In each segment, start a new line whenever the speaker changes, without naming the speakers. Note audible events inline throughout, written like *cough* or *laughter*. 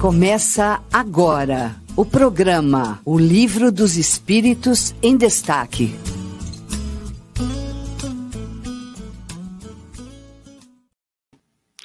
Começa agora o programa O Livro dos Espíritos em Destaque.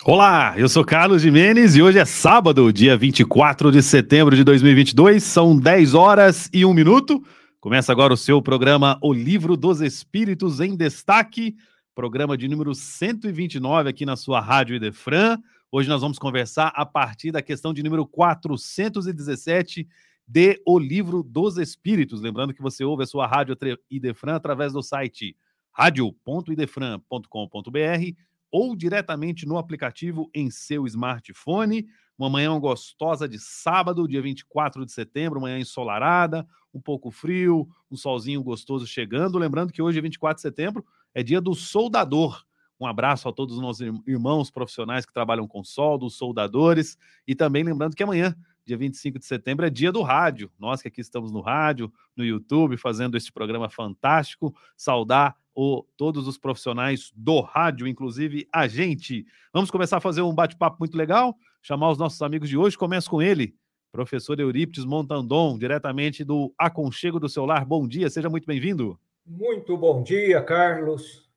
Olá, eu sou Carlos Jimenez e hoje é sábado, dia 24 de setembro de 2022, são 10 horas e 1 minuto. Começa agora o seu programa O Livro dos Espíritos em Destaque, programa de número 129 aqui na sua Rádio Idefran. Hoje nós vamos conversar a partir da questão de número 417 de O Livro dos Espíritos. Lembrando que você ouve a sua Rádio Idefran através do site radio.idefran.com.br ou diretamente no aplicativo em seu smartphone. Uma manhã gostosa de sábado, dia 24 de setembro, manhã ensolarada, um pouco frio, um solzinho gostoso chegando. Lembrando que hoje, 24 de setembro, é dia do soldador. Um abraço a todos os nossos irmãos profissionais que trabalham com solda, os soldadores. E também lembrando que amanhã, dia 25 de setembro, é dia do rádio. Nós que aqui estamos no rádio, no YouTube, fazendo este programa fantástico. Saudar o, todos os profissionais do rádio, inclusive a gente. Vamos começar a fazer um bate-papo muito legal, chamar os nossos amigos de hoje. Começo com ele, professor Eurípides Montandon, diretamente do Aconchego do Seu Lar. Bom dia, seja muito bem-vindo.
Muito bom dia, Carlos,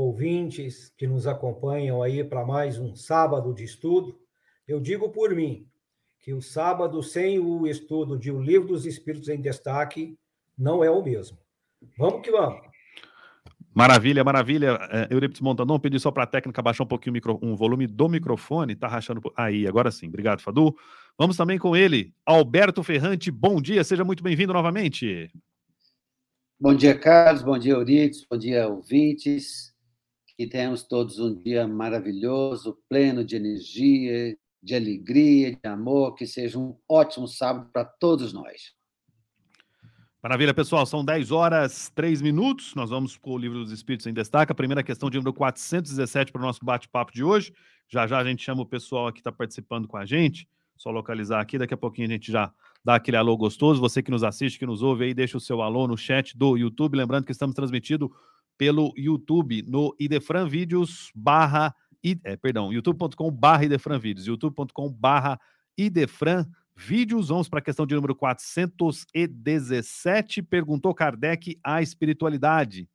ouvintes que nos acompanham aí para mais um sábado de estudo. Eu digo por mim que o sábado sem o estudo de O Livro dos Espíritos em Destaque não é o mesmo. Vamos que vamos.
Maravilha, maravilha. É, Eurípides Montandon, pedi só para a técnica baixar um pouquinho o, micro, um volume do microfone, tá rachando. Aí, agora sim. Obrigado, Fadu. Vamos também com ele, Alberto Ferrante. Bom dia, seja muito bem-vindo novamente.
Bom dia, Carlos. Bom dia, Eurípides. Bom dia, ouvintes. Que tenhamos todos um dia maravilhoso, pleno de energia, de alegria, de amor. Que seja um ótimo sábado para todos nós.
Maravilha, pessoal. São 10 horas 3 minutos. Nós vamos com o livro dos Espíritos em destaque. A primeira questão de número 417 para o nosso bate-papo de hoje. Já já a gente chama o pessoal que está participando com a gente. Só localizar aqui. Daqui a pouquinho a gente já dá aquele alô gostoso. Você que nos assiste, que nos ouve aí, deixa o seu alô no chat do YouTube. Lembrando que estamos transmitindo pelo YouTube no Idefran Vídeos barra, é, perdão, youtube.com barra Idefran Vídeos, youtube.com barra Idefran Vídeos, vamos para a questão de número 417. Perguntou Kardec à espiritualidade.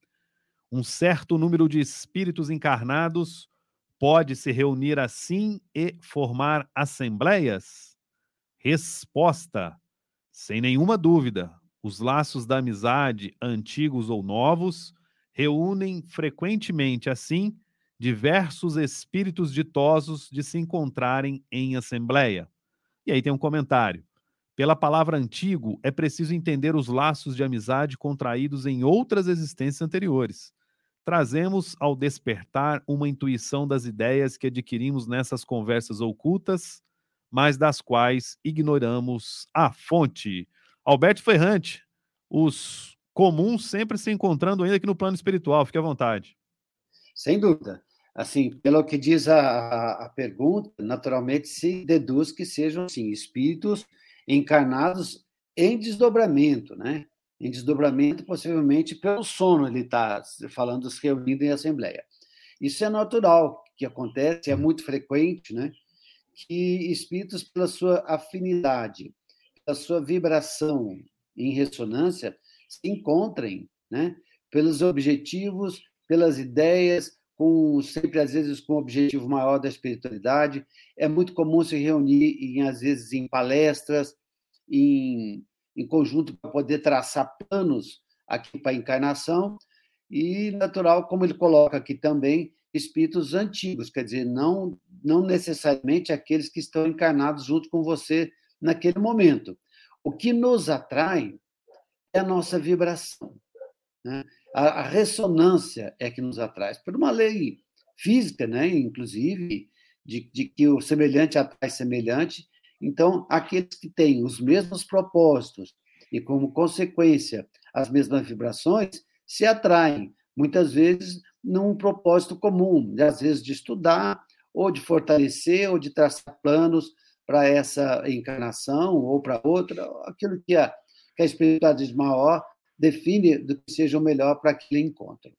Um certo número de espíritos encarnados pode se reunir assim e formar assembleias? Resposta: sem nenhuma dúvida, os laços da amizade, antigos ou novos, reúnem frequentemente assim diversos espíritos ditosos de se encontrarem em assembleia. E aí tem um comentário. Pela palavra antigo, é preciso entender os laços de amizade contraídos em outras existências anteriores. Trazemos ao despertar uma intuição das ideias que adquirimos nessas conversas ocultas, mas das quais ignoramos a fonte. Alberto Ferrante, os comuns sempre se encontrando ainda aqui no plano espiritual, fique à vontade.
Sem dúvida assim, pelo que diz a, a, pergunta, naturalmente se deduz que sejam, assim, espíritos encarnados em desdobramento, né? Em desdobramento, possivelmente pelo sono, ele está falando se reunindo em assembleia. Isso é natural que acontece, é muito frequente, né? Que espíritos, pela sua afinidade, pela sua vibração em ressonância, se encontrem, né? Pelos objetivos, pelas ideias, com sempre às vezes com o objetivo maior da espiritualidade. É muito comum se reunir em às vezes em palestras, em, em conjunto para poder traçar planos aqui para a encarnação e natural, como ele coloca aqui também, espíritos antigos, quer dizer, não não necessariamente aqueles que estão encarnados junto com você naquele momento. O que nos atrai a nossa vibração. Né? A, a, ressonância é que nos atrai, por uma lei física, né? inclusive, de, de que o semelhante atrai semelhante. Então, aqueles que têm os mesmos propósitos e, como consequência, as mesmas vibrações, se atraem, muitas vezes, num propósito comum, às vezes de estudar, ou de fortalecer, ou de traçar planos para essa encarnação ou para outra, aquilo que a, que a espiritualidade maior define do que seja o melhor para aquele encontro.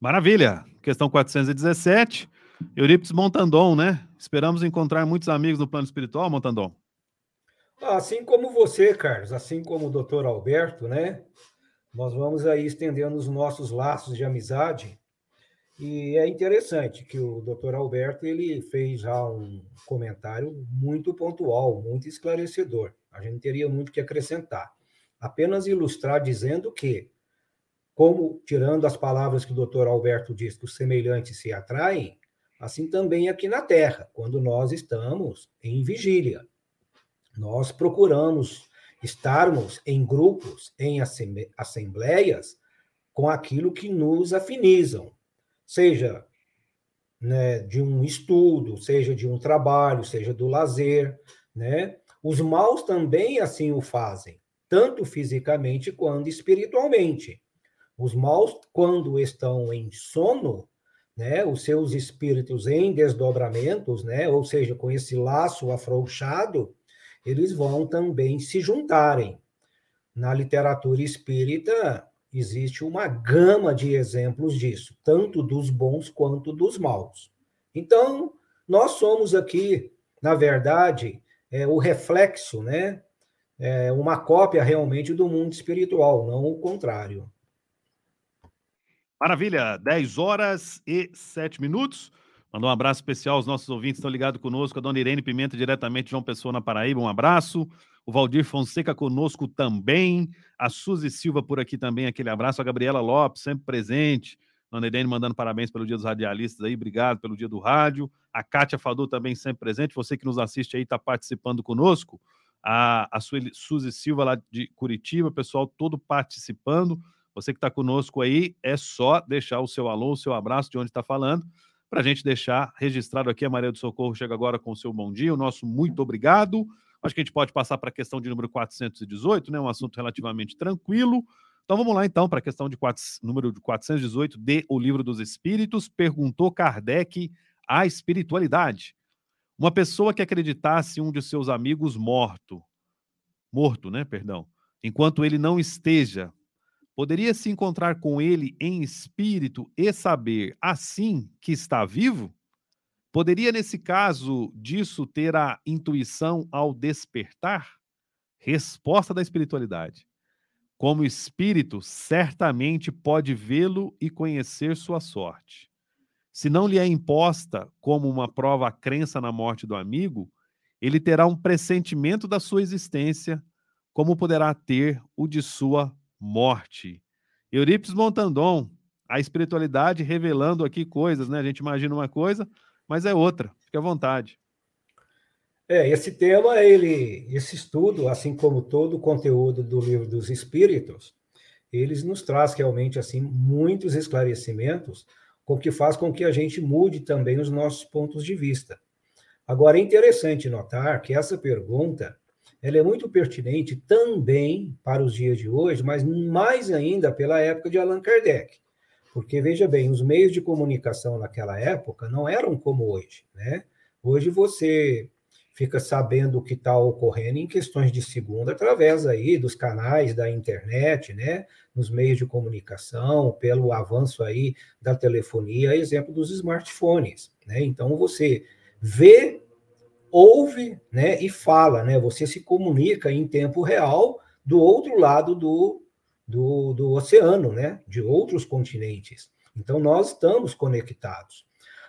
Maravilha. Questão 417. Eurípides Montandon, né? Esperamos encontrar muitos amigos no plano espiritual, Montandon.
Assim como você, Carlos, assim como o doutor Alberto, né? Nós vamos aí estendendo os nossos laços de amizade. E é interessante que o doutor Alberto ele fez já um comentário muito pontual, muito esclarecedor. A gente teria muito que acrescentar. Apenas ilustrar dizendo que, como tirando as palavras que o doutor Alberto diz, que os semelhantes se atraem, assim também aqui na Terra, quando nós estamos em vigília. Nós procuramos estarmos em grupos, em assembleias, com aquilo que nos afinizam, seja né, de um estudo, seja de um trabalho, seja do lazer, né? Os maus também assim o fazem, tanto fisicamente quanto espiritualmente. Os maus, quando estão em sono, né, os seus espíritos em desdobramentos, né, ou seja, com esse laço afrouxado, eles vão também se juntarem. Na literatura espírita, existe uma gama de exemplos disso, tanto dos bons quanto dos maus. Então, nós somos aqui, na verdade, é, o reflexo, né? É uma cópia realmente do mundo espiritual, não o contrário.
Maravilha, 10 horas e 7 minutos. Mandar um abraço especial aos nossos ouvintes que estão ligados conosco, a dona Irene Pimenta, diretamente de João Pessoa, na Paraíba, um abraço. O Valdir Fonseca conosco também. A Suzy Silva por aqui também, aquele abraço. A Gabriela Lopes, sempre presente. Irene mandando parabéns pelo Dia dos Radialistas aí, obrigado pelo Dia do Rádio. A Kátia Fadu também sempre presente. Você que nos assiste aí, está participando conosco. A, a Suzy Silva lá de Curitiba, pessoal todo participando. Você que está conosco aí, é só deixar o seu alô, o seu abraço de onde está falando para a gente deixar registrado aqui. A Maria do Socorro chega agora com o seu bom dia, o nosso muito obrigado. Acho que a gente pode passar para a questão de número 418, né? Um assunto relativamente tranquilo. Então vamos lá então para a questão de número de 418 de O Livro dos Espíritos. Perguntou Kardec a espiritualidade. Uma pessoa que acreditasse um de seus amigos morto, morto, né, perdão, enquanto ele não esteja Poderia se encontrar com ele em espírito e saber, assim, que está vivo? Poderia, nesse caso, disso ter a intuição ao despertar? Resposta da espiritualidade. Como espírito, certamente pode vê-lo e conhecer sua sorte. Se não lhe é imposta como uma prova a crença na morte do amigo, ele terá um pressentimento da sua existência, como poderá ter o de sua morte. Eurípides Montandon, a espiritualidade revelando aqui coisas, né? A gente imagina uma coisa, mas é outra. Fique à vontade.
É, esse tema, ele, esse estudo, assim como todo o conteúdo do livro dos Espíritos, eles nos traz realmente assim muitos esclarecimentos, o que faz com que a gente mude também os nossos pontos de vista. Agora é interessante notar que essa pergunta ela é muito pertinente também para os dias de hoje, mas mais ainda pela época de Allan Kardec. Porque, veja bem, os meios de comunicação naquela época não eram como hoje, né? Hoje você fica sabendo o que está ocorrendo em questões de segundo através aí dos canais da internet, né, nos meios de comunicação, pelo avanço aí da telefonia, exemplo dos smartphones, né? Então você vê ouve né, e fala, né? Você se comunica em tempo real do outro lado do, do, do oceano, né? De outros continentes. Então, nós estamos conectados.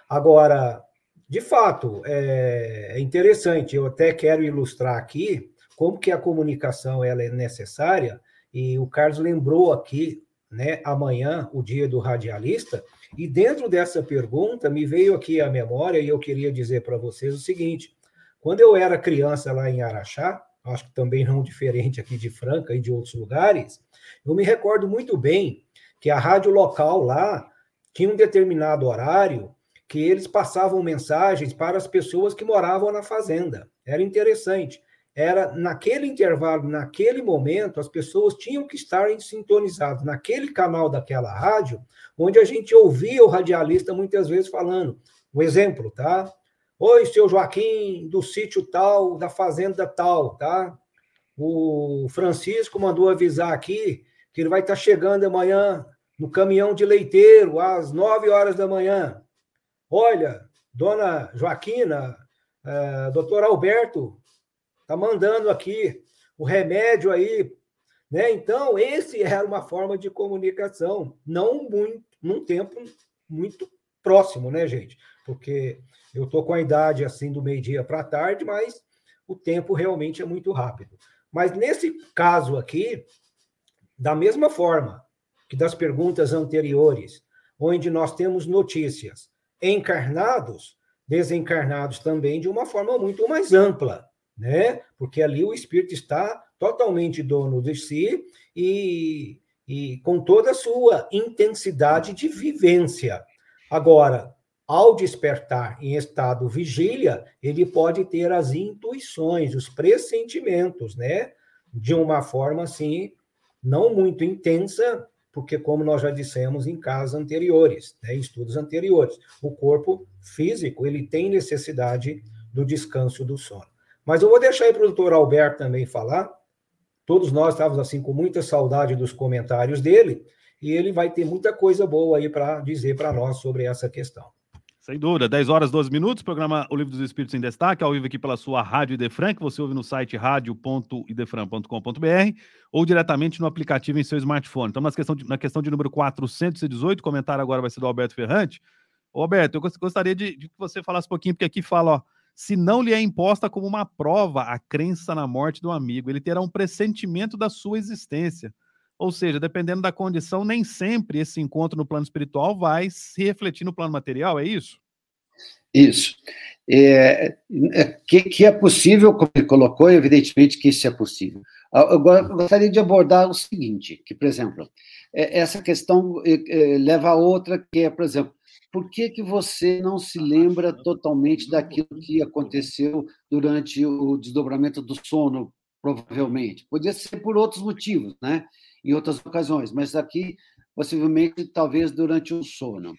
Agora, de fato, é, é interessante, eu até quero ilustrar aqui como que a comunicação ela é necessária, e o Carlos lembrou aqui, né, amanhã, o dia do radialista, e dentro dessa pergunta me veio aqui a memória, e eu queria dizer para vocês o seguinte, quando eu era criança lá em Araxá, acho que também não *laughs* diferente aqui de Franca e de outros lugares, eu me recordo muito bem que a rádio local lá tinha um determinado horário que eles passavam mensagens para as pessoas que moravam na fazenda. Era interessante. Era naquele intervalo, naquele momento, as pessoas tinham que estar sintonizadas naquele canal daquela rádio, onde a gente ouvia o radialista muitas vezes falando. Um exemplo, tá? Oi, seu Joaquim, do sítio tal, da fazenda tal, tá? O Francisco mandou avisar aqui que ele vai estar chegando amanhã no caminhão de leiteiro, às nove horas da manhã. Olha, Dona Joaquina, uh, doutor Alberto, tá mandando aqui o remédio aí, né? Então, esse era uma forma de comunicação, não muito, num tempo muito próximo, né, gente? Porque eu tô com a idade assim do meio-dia para tarde, mas o tempo realmente é muito rápido. Mas nesse caso aqui, da mesma forma que das perguntas anteriores, onde nós temos notícias encarnados, desencarnados também de uma forma muito mais ampla, né? Porque ali o espírito está totalmente dono de si e, e com toda a sua intensidade de vivência. Agora, ao despertar em estado vigília, ele pode ter as intuições, os pressentimentos, né? De uma forma assim, não muito intensa, porque, como nós já dissemos em casos anteriores, né, em estudos anteriores, o corpo físico ele tem necessidade do descanso do sono. Mas eu vou deixar aí o doutor Alberto também falar. Todos nós estávamos assim com muita saudade dos comentários dele, e ele vai ter muita coisa boa aí para dizer para nós sobre essa questão.
Sem dúvida, 10 horas 12 minutos, programa O Livro dos Espíritos em Destaque, ao vivo aqui pela sua Rádio Idefran, que você ouve no site radio.idefran.com.br ou diretamente no aplicativo em seu smartphone. Estamos na questão de, na questão de número 418, comentário agora vai ser do Alberto Ferrante. Ô, Alberto, eu gostaria de, de que você falasse um pouquinho, porque aqui fala, ó, se não lhe é imposta como uma prova a crença na morte do amigo, ele terá um pressentimento da sua existência. Ou seja, dependendo da condição, nem sempre esse encontro no plano espiritual vai se refletir no plano material, é isso?
Isso. É, é, que, que, é possível, como ele colocou, evidentemente que isso é possível. Eu gostaria de abordar o seguinte, que, por exemplo, é, essa questão é, leva a outra, que é, por exemplo, por que, que você não se lembra totalmente daquilo que aconteceu durante o desdobramento do sono, provavelmente? Podia ser por outros motivos, né? Em outras ocasiões, mas aqui, possivelmente, talvez durante o sono.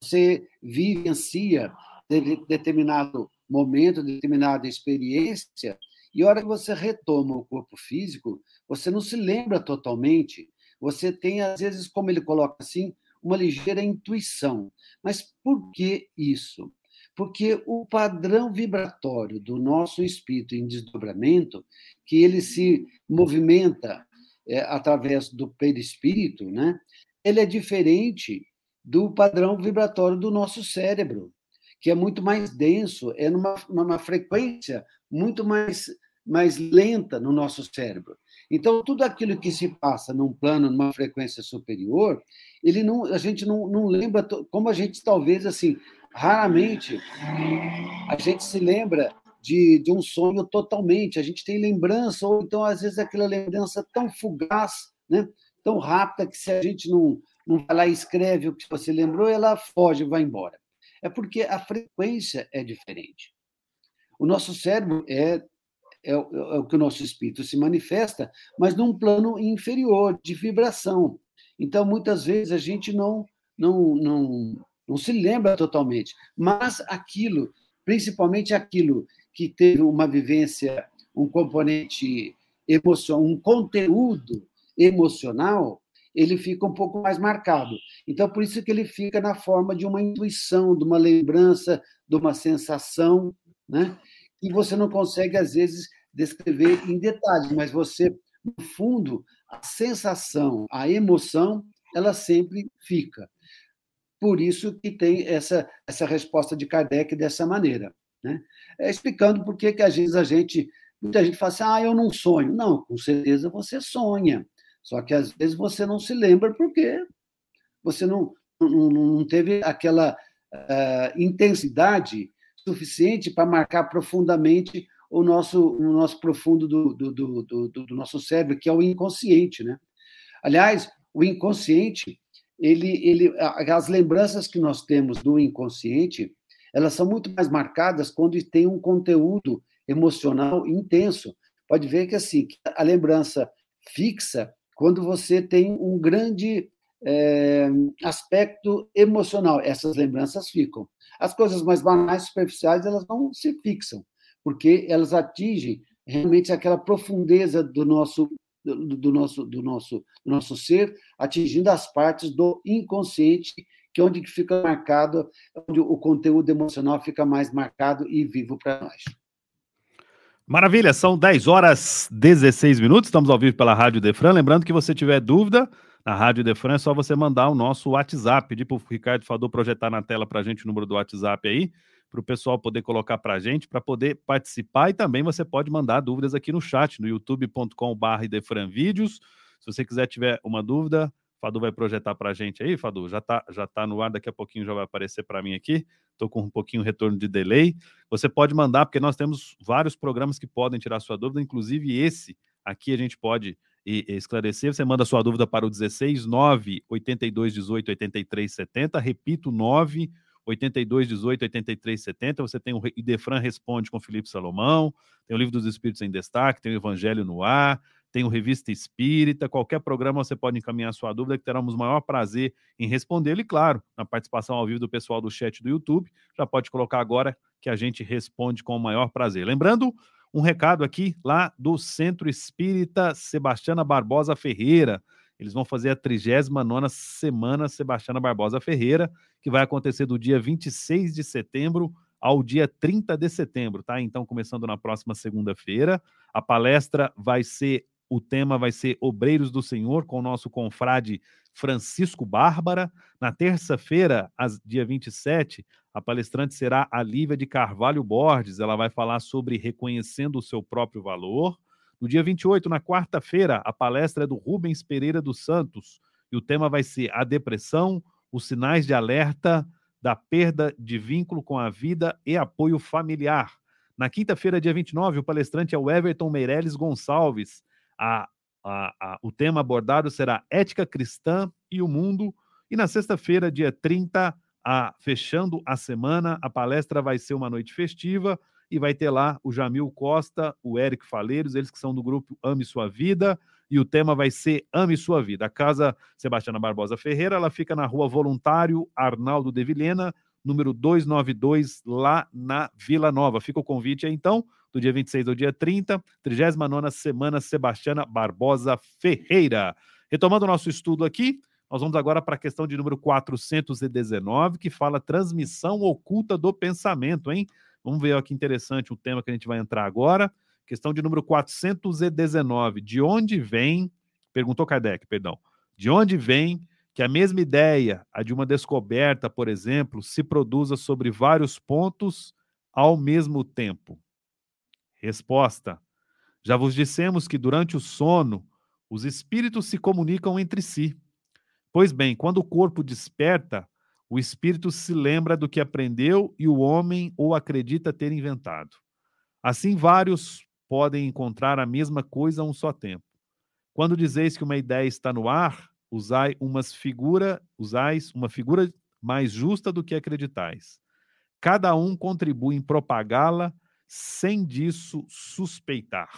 Você vivencia determinado momento, determinada experiência, e a hora que você retoma o corpo físico, você não se lembra totalmente, você tem, às vezes, como ele coloca assim, uma ligeira intuição. Mas por que isso? Porque o padrão vibratório do nosso espírito em desdobramento, que ele se movimenta é, através do perispírito, né? ele é diferente do padrão vibratório do nosso cérebro, que é muito mais denso, é numa, numa frequência muito mais, mais lenta no nosso cérebro. Então, tudo aquilo que se passa num plano, numa frequência superior, ele não, a gente não, não lembra, como a gente talvez, assim, raramente, a gente se lembra de, de um sonho totalmente. A gente tem lembrança, ou então, às vezes, aquela lembrança tão fugaz, né? tão rápida, que se a gente não, não vai lá e escreve o que você lembrou, ela foge, vai embora. É porque a frequência é diferente. O nosso cérebro é, é, é o que o nosso espírito se manifesta, mas num plano inferior, de vibração. Então, muitas vezes, a gente não, não, não, não se lembra totalmente, mas aquilo, principalmente aquilo que teve uma vivência, um componente emocional, um conteúdo emocional, ele fica um pouco mais marcado. Então, por isso que ele fica na forma de uma intuição, de uma lembrança, de uma sensação, né? E você não consegue, às vezes, descrever em detalhes, mas você, no fundo, a sensação, a emoção, ela sempre fica. Por isso que tem essa, essa resposta de Kardec dessa maneira. Né? É, explicando por que, às vezes a gente, muita gente fala assim, ah, eu não sonho. Não, com certeza você sonha. Só que às vezes você não se lembra porque você não, não, não teve aquela uh, intensidade suficiente para marcar profundamente o nosso, o nosso profundo do, do, do, do, do nosso cérebro, que é o inconsciente. Né? Aliás, o inconsciente, ele, ele, as lembranças que nós temos do inconsciente, elas são muito mais marcadas quando tem um conteúdo emocional intenso. Pode ver que assim, a lembrança fixa quando você tem um grande é, aspecto emocional. Essas lembranças ficam. As coisas mais banais, superficiais, elas não se fixam, porque elas atingem realmente aquela profundeza do nosso do, do nosso do nosso do nosso ser, atingindo as partes do inconsciente que é onde fica marcado, onde o conteúdo emocional fica mais marcado e vivo para nós.
Maravilha, são 10 horas 16 minutos, estamos ao vivo pela Rádio Defran. Lembrando que você tiver dúvida, na Rádio Defran é só você mandar o nosso WhatsApp, pedir para o Ricardo Fador projetar na tela para a gente o número do WhatsApp aí, para o pessoal poder colocar para a gente, para poder participar e também você pode mandar dúvidas aqui no chat, no youtube.com.br Defran Vídeos. Se você quiser tiver uma dúvida, Fadu vai projetar para a gente aí, Fadu, já está já tá no ar, daqui a pouquinho já vai aparecer para mim aqui, estou com um pouquinho retorno de delay. Você pode mandar, porque nós temos vários programas que podem tirar sua dúvida, inclusive esse aqui a gente pode e, esclarecer. Você manda sua dúvida para o 16 9 82 18 83 70, repito, 9 82 18 83 70. Você tem o Idefran Responde com Felipe Salomão, tem o Livro dos Espíritos em Destaque, tem o Evangelho no Ar, tem o Revista Espírita. Qualquer programa você pode encaminhar sua dúvida, que teremos o maior prazer em respondê-lo. E, claro, na participação ao vivo do pessoal do chat do YouTube, já pode colocar agora que a gente responde com o maior prazer. Lembrando, um recado aqui lá do Centro Espírita Sebastiana Barbosa Ferreira. Eles vão fazer a 39 Semana Sebastiana Barbosa Ferreira, que vai acontecer do dia 26 de setembro ao dia 30 de setembro, tá? Então, começando na próxima segunda-feira. A palestra vai ser, o tema vai ser Obreiros do Senhor, com o nosso confrade Francisco Bárbara. Na terça-feira, dia 27, a palestrante será a Lívia de Carvalho Borges. Ela vai falar sobre reconhecendo o seu próprio valor. No dia 28, na quarta-feira, a palestra é do Rubens Pereira dos Santos. E o tema vai ser a depressão, os sinais de alerta da perda de vínculo com a vida e apoio familiar. Na quinta-feira, dia 29, o palestrante é o Everton Meirelles Gonçalves. A, a, a, o tema abordado será Ética Cristã e o Mundo. E na sexta-feira, dia 30, a, fechando a semana, a palestra vai ser uma noite festiva e vai ter lá o Jamil Costa, o Eric Faleiros, eles que são do grupo Ame Sua Vida, e o tema vai ser Ame Sua Vida. A Casa Sebastiana Barbosa Ferreira, ela fica na rua Voluntário Arnaldo de Vilhena, número 292, lá na Vila Nova. Fica o convite aí, então, do dia 26 ao dia 30, 39 Semana Sebastiana Barbosa Ferreira. Retomando o nosso estudo aqui, nós vamos agora para a questão de número 419, que fala transmissão oculta do pensamento, hein? Vamos ver olha que interessante o tema que a gente vai entrar agora. Questão de número 419. De onde vem, perguntou Kardec, perdão, de onde vem que a mesma ideia, a de uma descoberta, por exemplo, se produza sobre vários pontos ao mesmo tempo? Resposta: Já vos dissemos que durante o sono os espíritos se comunicam entre si. Pois bem, quando o corpo desperta, o espírito se lembra do que aprendeu e o homem ou acredita ter inventado. Assim, vários podem encontrar a mesma coisa a um só tempo. Quando dizeis que uma ideia está no ar, usai umas figura, usais uma figura mais justa do que acreditais. Cada um contribui em propagá-la sem disso suspeitar.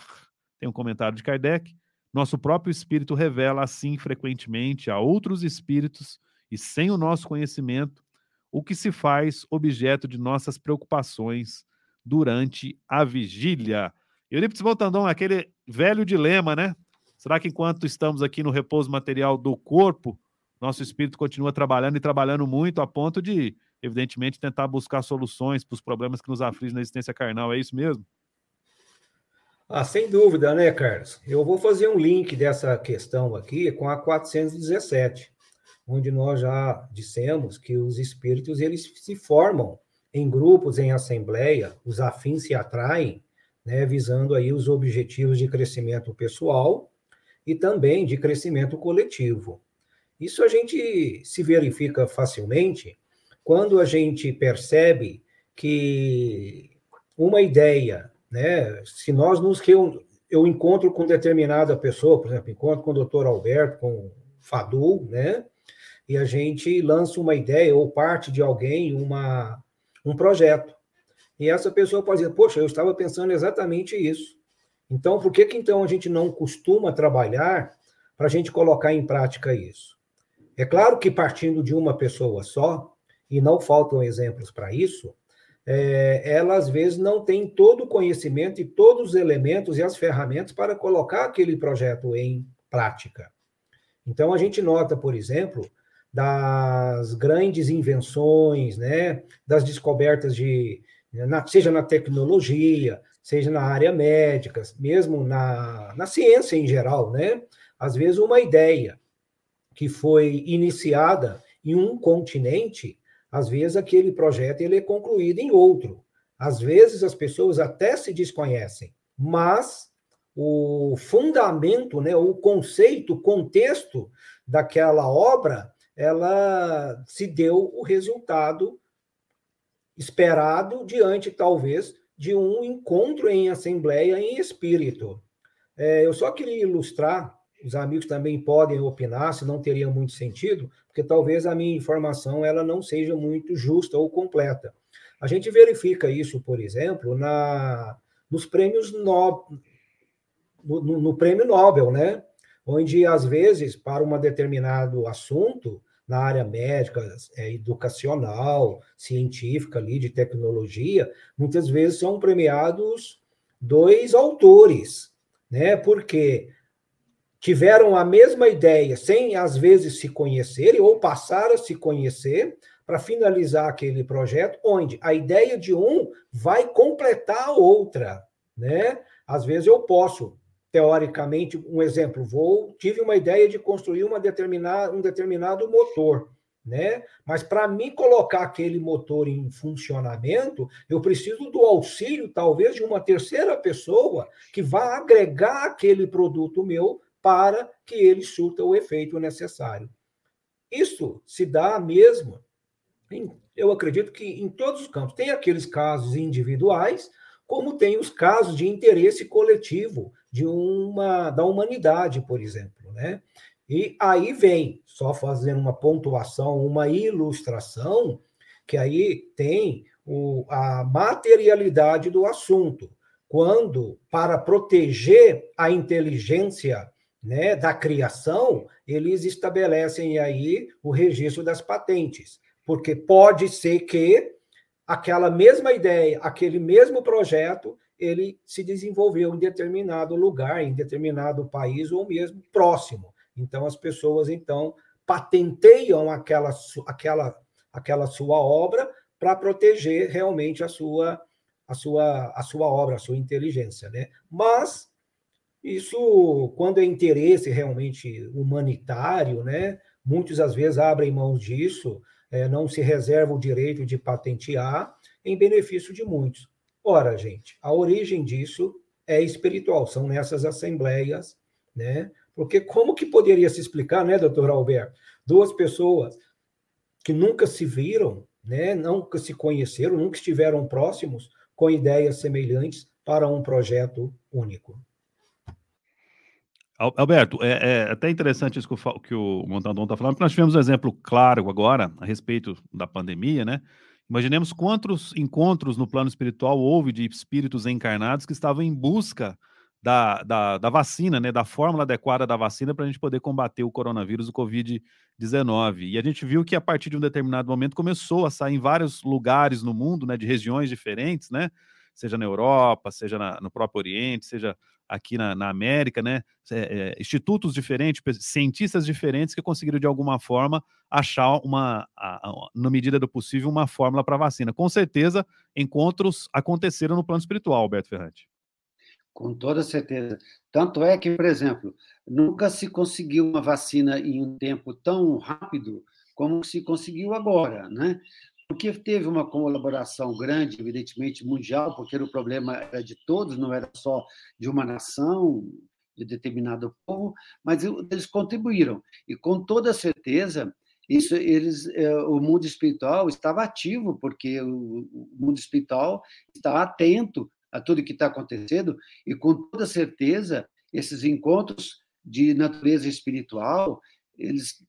Tem um comentário de Kardec. Nosso próprio espírito revela assim frequentemente a outros espíritos e sem o nosso conhecimento o que se faz objeto de nossas preocupações durante a vigília. Eurípides Montandão, aquele velho dilema, né? Será que enquanto estamos aqui no repouso material do corpo, nosso espírito continua trabalhando e trabalhando muito a ponto de, evidentemente, tentar buscar soluções para os problemas que nos afligem na existência carnal? É isso mesmo?
Ah, sem dúvida, né, Carlos? Eu vou fazer um link dessa questão aqui com a 417, onde nós já dissemos que os espíritos eles se formam em grupos, em assembleia, os afins se atraem né, visando aí os objetivos de crescimento pessoal e também de crescimento coletivo. Isso a gente se verifica facilmente quando a gente percebe que uma ideia, né, se nós nos reun... eu encontro com determinada pessoa, por exemplo, encontro com o doutor Alberto, com o Fadu, né, e a gente lança uma ideia ou parte de alguém, uma, um projeto. E essa pessoa pode dizer, poxa, eu estava pensando exatamente isso. Então, por que, que então a gente não costuma trabalhar para a gente colocar em prática isso? É claro que partindo de uma pessoa só, e não faltam exemplos para isso, é, ela às vezes não tem todo o conhecimento e todos os elementos e as ferramentas para colocar aquele projeto em prática. Então a gente nota, por exemplo, das grandes invenções, né, das descobertas de, na, seja na tecnologia, seja na área médica, mesmo na, na ciência em geral, né? Às vezes uma ideia que foi iniciada em um continente, às vezes aquele projeto ele é concluído em outro. Às vezes as pessoas até se desconhecem, mas o fundamento, né, o conceito, o contexto daquela obra, ela se deu o resultado esperado diante, talvez, de um encontro em assembleia em espírito. É, eu só queria ilustrar, os amigos também podem opinar, se não teria muito sentido, porque talvez a minha informação ela não seja muito justa ou completa. A gente verifica isso, por exemplo, na, nos prêmios no, no, no prêmio Nobel, né? Onde, às vezes, para um determinado assunto, na área médica, é, educacional, científica, ali, de tecnologia, muitas vezes são premiados dois autores, né? Porque tiveram a mesma ideia, sem às vezes se conhecerem, ou passaram a se conhecer, para finalizar aquele projeto, onde a ideia de um vai completar a outra, né? Às vezes eu posso teoricamente, um exemplo, vou tive uma ideia de construir uma determinada, um determinado motor, né? Mas para mim colocar aquele motor em funcionamento, eu preciso do auxílio, talvez, de uma terceira pessoa que vá agregar aquele produto meu para que ele surta o efeito necessário. Isso se dá mesmo, em, eu acredito que em todos os campos. Tem aqueles casos individuais, como tem os casos de interesse coletivo de uma da humanidade, por exemplo, né? E aí vem, só fazendo uma pontuação, uma ilustração, que aí tem o, a materialidade do assunto. Quando, para proteger a inteligência né, da criação, eles estabelecem aí o registro das patentes. Porque pode ser que aquela mesma ideia, aquele mesmo projeto, ele se desenvolveu em determinado lugar, em determinado país ou mesmo próximo. Então as pessoas então patenteiam aquela aquela aquela sua obra para proteger realmente a sua a sua a sua obra, a sua inteligência, né? Mas isso quando é interesse realmente humanitário, né? Muitos às vezes abrem mão disso é, não se reserva o direito de patentear em benefício de muitos. Ora, gente, a origem disso é espiritual, são nessas assembleias, né? Porque como que poderia se explicar, né, doutor Alberto? Duas pessoas que nunca se viram, né, nunca se conheceram, nunca estiveram próximos, com ideias semelhantes para um projeto único.
Alberto, é, é, até interessante isso que o, que o Montandon está falando, porque nós tivemos um exemplo claro agora a respeito da pandemia, né? Imaginemos quantos encontros no plano espiritual houve de espíritos encarnados que estavam em busca da, da, da vacina, né, da fórmula adequada da vacina para a gente poder combater o coronavírus, o Covid-19. E a gente viu que a partir de um determinado momento começou a sair em vários lugares no mundo, né, de regiões diferentes, né, seja na Europa, seja na, no próprio Oriente, seja aqui na, na América, né? É, é, institutos diferentes, cientistas diferentes que conseguiram de alguma forma achar uma, a, a, na medida do possível, uma fórmula para vacina. Com certeza, encontros aconteceram no plano espiritual, Alberto Ferrante.
Com toda certeza. Tanto é que, por exemplo, nunca se conseguiu uma vacina em um tempo tão rápido como se conseguiu agora, né? Porque teve uma colaboração grande, evidentemente, mundial, porque o problema era de todos, não era só de uma nação, de determinado povo, mas eles contribuíram. E com toda certeza, isso eles, é, o mundo espiritual estava ativo, porque o mundo espiritual está atento a tudo que está acontecendo, e com toda certeza, esses encontros de natureza espiritual, eles,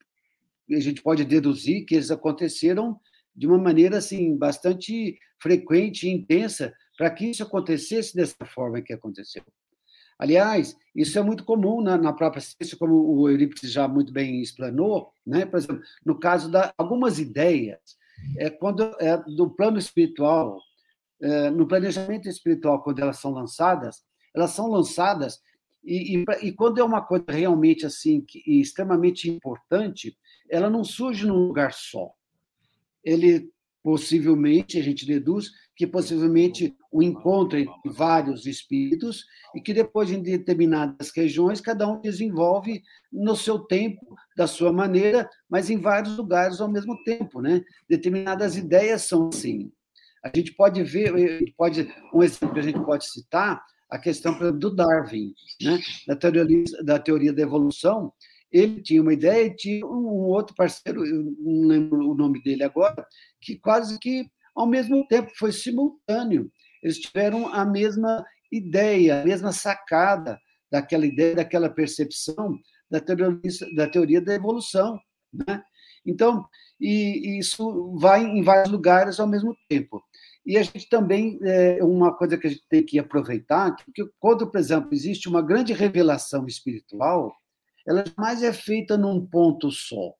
a gente pode deduzir que eles aconteceram de uma maneira assim bastante frequente e intensa para que isso acontecesse dessa forma que aconteceu. Aliás, isso é muito comum na, na própria ciência, como o Eurípides já muito bem explanou, né? Por exemplo, no caso de algumas ideias, é quando é do plano espiritual, é, no planejamento espiritual, quando elas são lançadas, elas são lançadas e, e, e quando é uma coisa realmente assim que, extremamente importante, ela não surge num lugar só. Ele possivelmente, a gente deduz que possivelmente o encontro entre vários espíritos e que depois, em determinadas regiões, cada um desenvolve no seu tempo, da sua maneira, mas em vários lugares ao mesmo tempo. Né? Determinadas ideias são assim. A gente pode ver, pode, um exemplo que a gente pode citar, a questão do Darwin, né? da, teoria, da teoria da evolução, ele tinha uma ideia e tinha um outro parceiro, eu não lembro o nome dele agora, que quase que ao mesmo tempo foi simultâneo. Eles tiveram a mesma ideia, a mesma sacada daquela ideia, daquela percepção da teoria da, teoria da evolução. Né? Então, e, e isso vai em vários lugares ao mesmo tempo. E a gente também, é, uma coisa que a gente tem que aproveitar, que quando, por exemplo, existe uma grande revelação espiritual, ela jamais é feita num ponto só.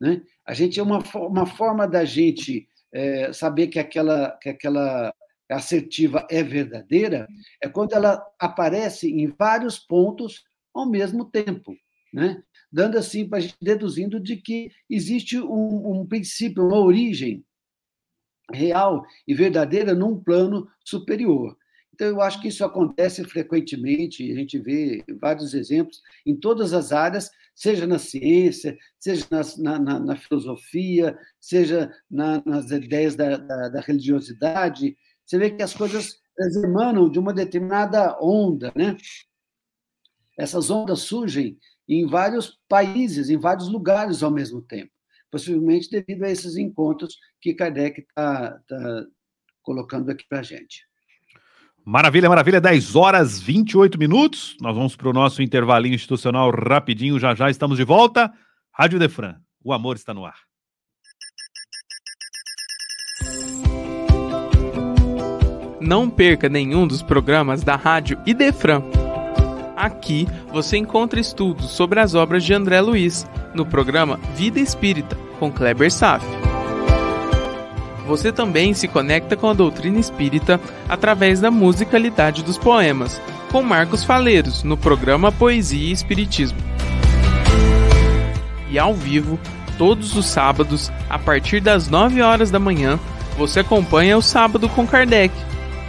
Né? A gente é uma, uma forma da gente é, saber que aquela, que aquela assertiva é verdadeira é quando ela aparece em vários pontos ao mesmo tempo, né? dando assim para a gente deduzindo de que existe um, um princípio, uma origem real e verdadeira num plano superior. Então, eu acho que isso acontece frequentemente, a gente vê vários exemplos em todas as áreas, seja na ciência, seja na, na, na filosofia, seja na, nas ideias da, da, da, religiosidade. Você vê que as coisas emanam de uma determinada onda, né? Essas ondas surgem em vários países, em vários lugares ao mesmo tempo, possivelmente devido a esses encontros que Kardec está tá colocando aqui para a gente.
Maravilha, maravilha. 10 horas 28 minutos. Nós vamos para o nosso intervalinho institucional rapidinho. Já já estamos de volta. Rádio Defran, o amor está no ar.
Não perca nenhum dos programas da Rádio Idefran. Aqui você encontra estudos sobre as obras de André Luiz, no programa Vida Espírita, com Kleber Saf você também se conecta com a doutrina espírita através da musicalidade dos poemas, com Marcos Faleiros, no programa Poesia e Espiritismo. E ao vivo, todos os sábados, a partir das 9 horas da manhã, você acompanha o Sábado com Kardec,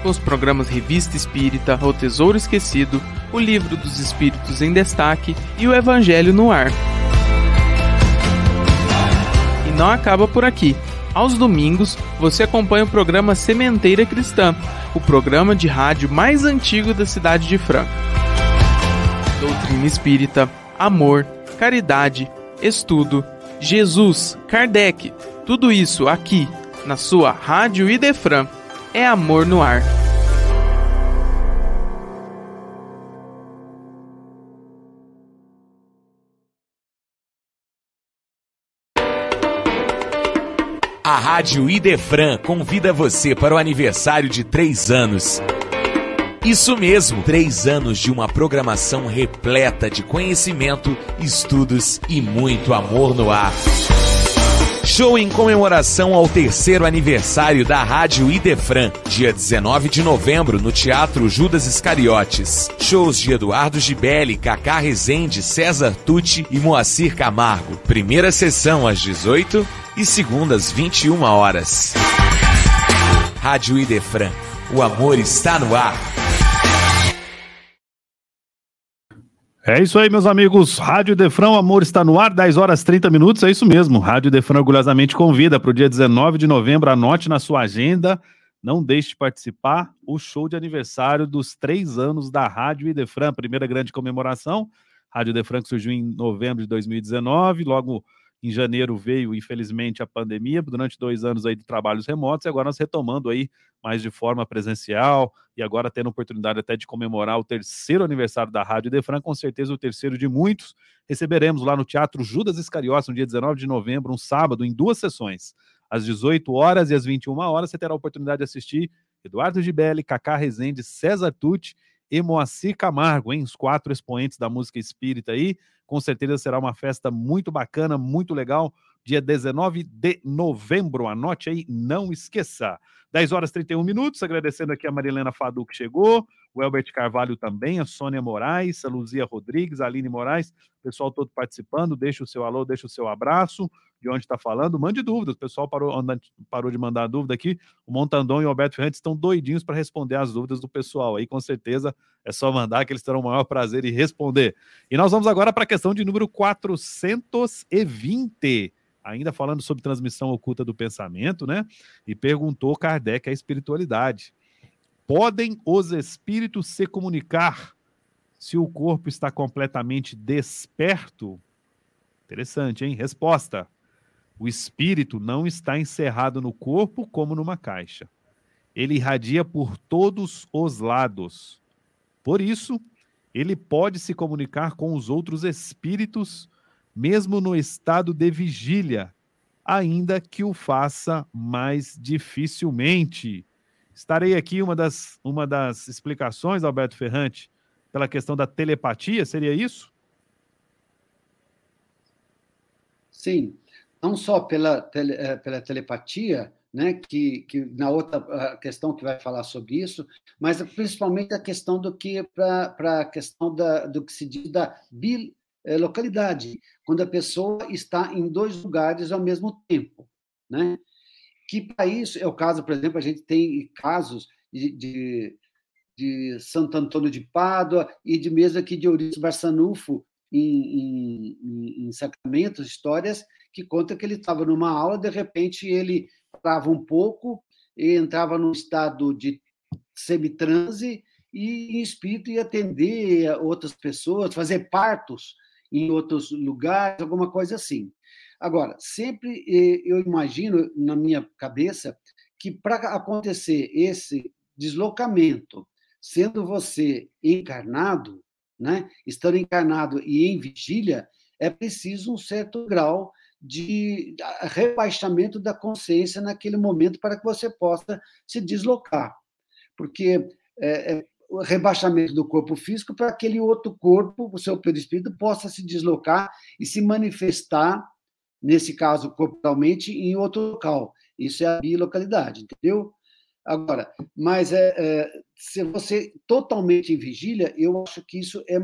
com os programas Revista Espírita, O Tesouro Esquecido, o Livro dos Espíritos em Destaque e o Evangelho no Ar. E não acaba por aqui. Aos domingos, você acompanha o programa Sementeira Cristã, o programa de rádio mais antigo da cidade de Franca. Doutrina espírita, amor, caridade, estudo, Jesus, Kardec, tudo isso aqui, na sua Rádio Idefran. É amor no ar.
A Rádio Idefran convida você para o aniversário de três anos. Isso mesmo, três anos de uma programação repleta de conhecimento, estudos e muito amor no ar. Show em comemoração ao terceiro aniversário da Rádio Idefran, dia 19 de novembro, no Teatro Judas Iscariotes. Shows de Eduardo Gibelli, Cacá Rezende, César Tucci e Moacir Camargo. Primeira sessão às 18 e segundas 21 horas. Rádio Idefran, o amor está no ar.
É isso aí, meus amigos. Rádio Defrão, amor está no ar, 10 horas 30 minutos. É isso mesmo. Rádio Defrão orgulhosamente convida para o dia 19 de novembro. Anote na sua agenda. Não deixe de participar. O show de aniversário dos três anos da Rádio Idefran, primeira grande comemoração. Rádio Idefran que surgiu em novembro de 2019, logo em janeiro veio, infelizmente, a pandemia, durante dois anos aí de trabalhos remotos, e agora nós retomando aí mais de forma presencial, e agora tendo a oportunidade até de comemorar o terceiro aniversário da Rádio Defran, com certeza o terceiro de muitos. Receberemos lá no Teatro Judas Iscariotes, no dia 19 de novembro, um sábado, em duas sessões. Às 18 horas e às 21 horas, você terá a oportunidade de assistir Eduardo Gibelli, Cacá Rezende, César Tucci e Moacir Camargo, hein? Os quatro expoentes da música espírita aí. Com certeza será uma festa muito bacana, muito legal. dia 19 de novembro. Anote aí, não esqueça. 10 horas e 31 minutos, agradecendo aqui a Marilena Fadu que chegou, o Elbert Carvalho também, a Sônia Moraes, a Luzia Rodrigues, a Aline Moraes, pessoal todo participando, deixa o seu alô, deixa o seu abraço, de onde está falando, mande dúvidas, o pessoal parou, parou de mandar dúvida aqui, o Montandon e o Alberto Ferrantes estão doidinhos para responder as dúvidas do pessoal, aí com certeza é só mandar que eles terão o maior prazer em responder. E nós vamos agora para a questão de número 420, ainda falando sobre transmissão oculta do pensamento, né? E perguntou Kardec a espiritualidade. Podem os espíritos se comunicar se o corpo está completamente desperto? Interessante, hein? Resposta: o espírito não está encerrado no corpo como numa caixa. Ele irradia por todos os lados. Por isso, ele pode se comunicar com os outros espíritos mesmo no estado de vigília, ainda que o faça mais dificilmente. Estarei aqui uma das, uma das explicações, Alberto Ferrante, pela questão da telepatia, seria isso?
Sim, não só pela, tele, eh, pela telepatia, né, que, que na outra questão que vai falar sobre isso, mas principalmente a questão do que para a questão da, do que se diz da bil, é, localidade, quando a pessoa está em dois lugares ao mesmo tempo, né? Que isso é o caso, por exemplo, a gente tem casos de, de, de Santo Antônio de Pádua e de mesmo aqui de Eurício Barçanufo em, em, em Sacramentos, histórias que conta que ele estava numa aula, de repente ele parava um pouco e entrava num estado de semitranse e em espírito ia atender outras pessoas, fazer partos em outros lugares, alguma coisa assim. Agora, sempre eh, eu imagino na minha cabeça que para acontecer esse deslocamento, sendo você encarnado, né, estando encarnado e em vigília, é preciso um certo grau de rebaixamento da consciência naquele momento para que você possa se deslocar. Porque é, o rebaixamento do corpo físico para aquele outro corpo, o seu perispírito, possa se deslocar e se manifestar, nesse caso, corporalmente, em outro local. Isso é a bilocalidade, entendeu? Agora, mas é, é, se você totalmente em vigília, eu acho que isso é